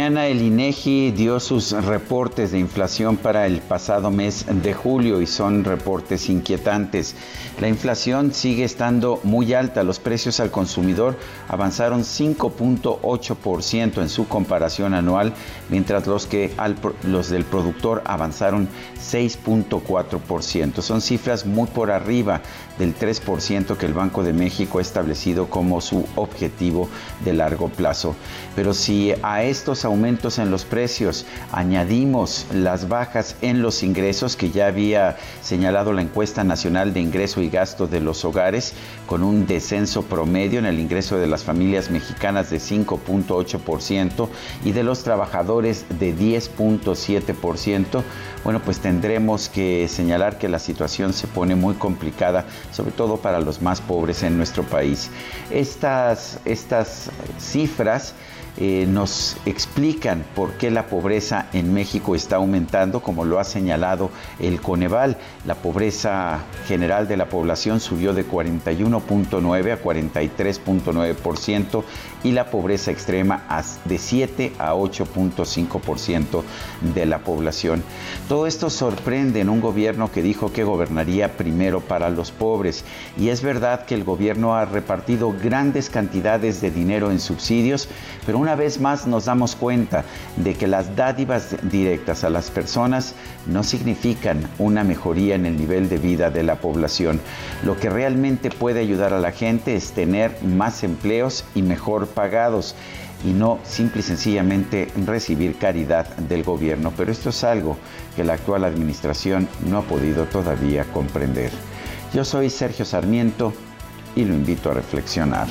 Mañana el INEGI dio sus reportes de inflación para el pasado mes de julio y son reportes inquietantes. La inflación sigue estando muy alta, los precios al consumidor avanzaron 5.8% en su comparación anual, mientras los que los del productor avanzaron 6.4%. Son cifras muy por arriba del 3% que el Banco de México ha establecido como su objetivo de largo plazo. Pero si a estos aumentos en los precios añadimos las bajas en los ingresos que ya había señalado la encuesta nacional de ingreso y gasto de los hogares, con un descenso promedio en el ingreso de las familias mexicanas de 5.8% y de los trabajadores de 10.7%, bueno, pues tendremos que señalar que la situación se pone muy complicada sobre todo para los más pobres en nuestro país. Estas, estas cifras eh, nos explican por qué la pobreza en México está aumentando, como lo ha señalado el Coneval. La pobreza general de la población subió de 41.9 a 43.9% y la pobreza extrema de 7 a 8.5% de la población. Todo esto sorprende en un gobierno que dijo que gobernaría primero para los pobres. Y es verdad que el gobierno ha repartido grandes cantidades de dinero en subsidios, pero una vez más nos damos cuenta de que las dádivas directas a las personas no significan una mejoría en el nivel de vida de la población. Lo que realmente puede ayudar a la gente es tener más empleos y mejor pagados y no simple y sencillamente recibir caridad del gobierno. Pero esto es algo que la actual administración no ha podido todavía comprender. Yo soy Sergio Sarmiento y lo invito a reflexionar.